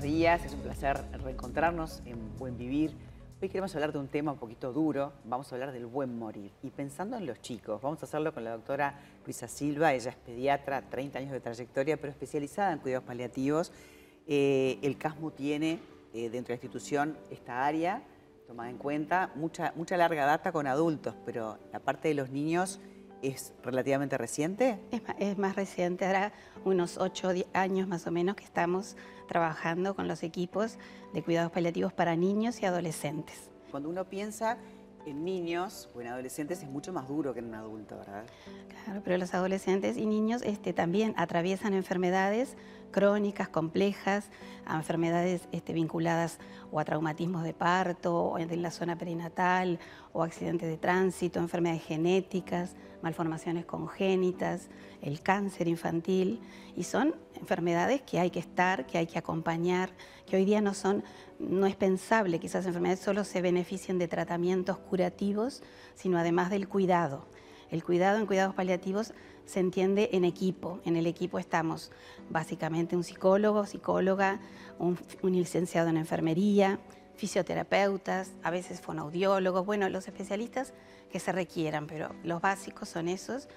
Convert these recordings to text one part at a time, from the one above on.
buenos días. Es un placer reencontrarnos en Buen Vivir. Hoy queremos hablar de un tema un poquito duro. Vamos a hablar del buen morir. Y pensando en los chicos, vamos a hacerlo con la doctora Luisa Silva. Ella es pediatra, 30 años de trayectoria, pero especializada en cuidados paliativos. Eh, el CASMU tiene eh, dentro de la institución esta área tomada en cuenta, mucha, mucha larga data con adultos, pero la parte de los niños es relativamente reciente? Es más, reciente, ahora unos 8 años más o menos que estamos trabajando con los equipos de cuidados paliativos para niños y adolescentes. Cuando uno piensa en niños o en adolescentes es mucho más duro que en un adulto, ¿verdad? Claro, pero los adolescentes y niños este, también atraviesan enfermedades crónicas, complejas, a enfermedades este, vinculadas o a traumatismos de parto, o en la zona perinatal, o accidentes de tránsito, enfermedades genéticas, malformaciones congénitas, el cáncer infantil, y son enfermedades que hay que estar, que hay que acompañar, que hoy día no son, no es pensable que esas enfermedades solo se beneficien de tratamientos curativos, sino además del cuidado. El cuidado en cuidados paliativos se entiende en equipo. En el equipo estamos básicamente un psicólogo, psicóloga, un, licenciado en enfermería, fisioterapeutas, a veces fonaudiólogos, bueno, los especialistas que se requieran, pero los básicos son esos.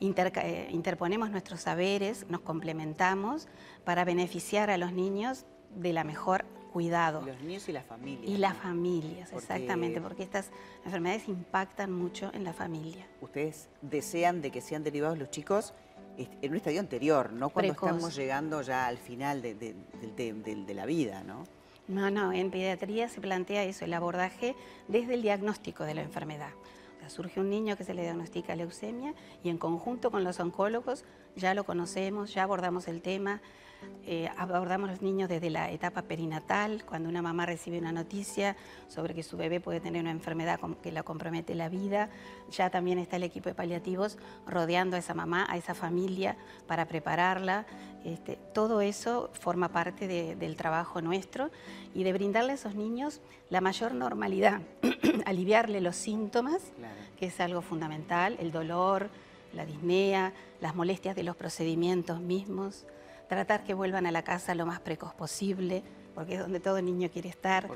Eh, interponemos nuestros saberes, nos complementamos para beneficiar a los niños de la mejor cuidado. Los niños y las familias. Y las familias, exactamente, porque estas enfermedades impactan mucho en la familia. Ustedes desean de que sean derivados los chicos en un estadio anterior, no cuando estamos llegando ya al final de, de, la vida, ¿no? No, no, en pediatría se plantea eso, el abordaje desde el diagnóstico de la enfermedad. Surge un niño que se le diagnostica leucemia y en conjunto con los oncólogos ya lo conocemos, ya abordamos el tema, eh, abordamos los niños desde la etapa perinatal, cuando una mamá recibe una noticia sobre que su bebé puede tener una enfermedad que la compromete la vida. Ya también está el equipo de paliativos rodeando a esa mamá, a esa familia, para prepararla. Este, todo eso forma parte del trabajo nuestro y de brindarle a esos niños la mayor normalidad, aliviarle los síntomas, que es algo fundamental, el dolor, la disnea, las molestias de los procedimientos mismos tratar que vuelvan a la casa lo más precoz posible, porque es donde todo niño quiere estar,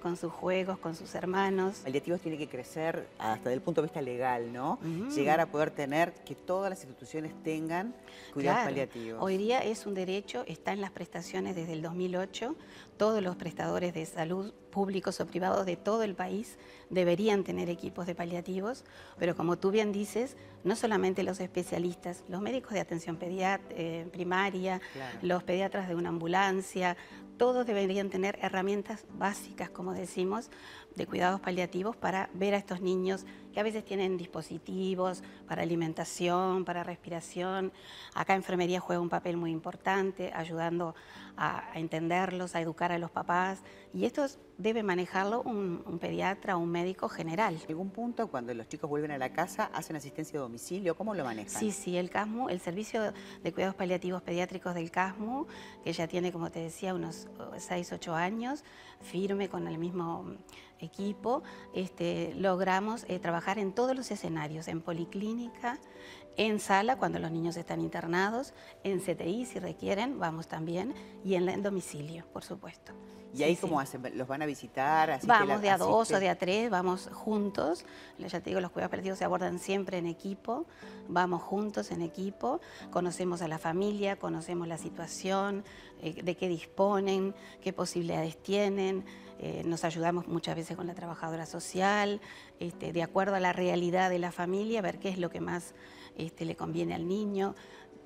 con sus juegos, con sus hermanos. Paliativos tiene que crecer hasta desde el punto de vista legal, ¿no? Llegar a poder tener que todas las instituciones tengan cuidados paliativos. Hoy día es un derecho, está en las prestaciones desde el 2008, todos los prestadores de salud públicos o privados de todo el país deberían tener equipos de paliativos, pero como tú bien dices, no solamente los especialistas, los médicos de atención eh, primaria, los pediatras de una ambulancia, todos deberían tener herramientas básicas, como decimos, de cuidados paliativos para ver a estos niños que a veces tienen dispositivos para alimentación, para respiración. Acá enfermería juega un papel muy importante, ayudando a, entenderlos, a educar a los papás. Y esto debe manejarlo un, pediatra o un médico general. ¿En algún punto, cuando los chicos vuelven a la casa, hacen asistencia a domicilio? ¿Cómo lo manejan? Sí, sí, el CASMU, el Servicio de Cuidados Paliativos Pediátricos del CASMU, que ya tiene, como te decía, unos 6, 8 años, firme con el mismo equipo, este, logramos eh, trabajar en todos los escenarios, en policlínica, en sala cuando los niños están internados, en CTI si requieren, vamos también, y en, el domicilio, por supuesto. ¿Y ahí cómo hacen? ¿Los van a visitar? vamos de a dos o de a tres, vamos juntos. Ya te digo, los cuidados paliativos se abordan siempre en equipo. Vamos juntos en equipo, conocemos a la familia, conocemos la situación, eh, de qué disponen, qué posibilidades tienen. Eh, nos ayudamos muchas veces con la trabajadora social, este, de acuerdo a la realidad de la familia, ver qué es lo que más este, le conviene al niño.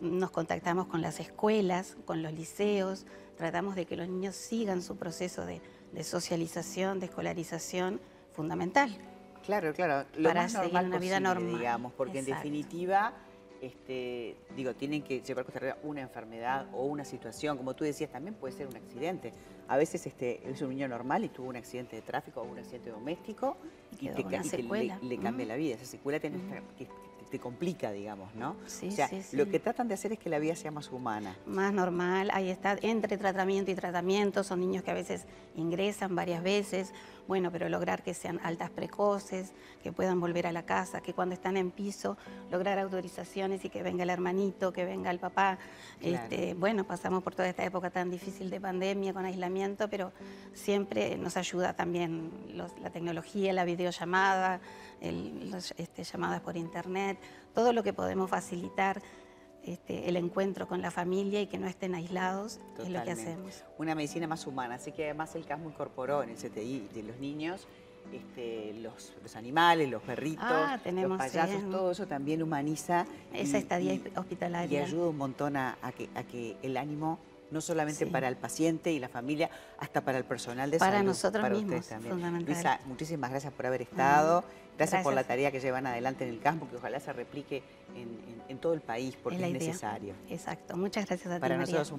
Nos contactamos con las escuelas, con los liceos, tratamos de que los niños sigan su proceso de, socialización, de escolarización fundamental. Claro, claro. Lo para seguir una vida normal. Digamos, porque en definitiva, este, digo, tienen que llevar contra una enfermedad o una situación, como tú decías, también puede ser un accidente. A veces este, es un niño normal y tuvo un accidente de tráfico o un accidente doméstico y, te, le, cambia la vida. Esa secuela tiene que te complica, digamos, ¿no? Sí, o sea, lo que tratan de hacer es que la vida sea más humana. Más normal, ahí está, entre tratamiento y tratamiento, son niños que a veces ingresan varias veces bueno, pero lograr que sean altas precoces, que puedan volver a la casa, que cuando están en piso, lograr autorizaciones y que venga el hermanito, que venga el papá. Claro. Este, bueno, pasamos por toda esta época tan difícil de pandemia, con aislamiento, pero siempre nos ayuda también los- la tecnología, la videollamada, los, este, llamadas por internet, todo lo que podemos facilitar este, el encuentro con la familia y que no estén aislados es lo que Totalmente. hacemos. Una medicina más humana, así que además el CASMO incorporó en el CTI de los niños este, los, los animales, los perritos, Ah, tenemos, los payasos, sí. todo eso también humaniza. Esa y- estadía y- Y hospitalaria. ayuda un montón a, a que, a que el ánimo, no solamente Sí. para el paciente y la familia, hasta para el personal de Para salud. nosotros para mismos, ustedes también. fundamental. Luisa, muchísimas gracias por haber estado. Gracias, por la tarea que llevan adelante en el campo, que ojalá se replique en, en- en todo el país, porque Es es necesario. Exacto. Muchas gracias a ti, Para María. nosotros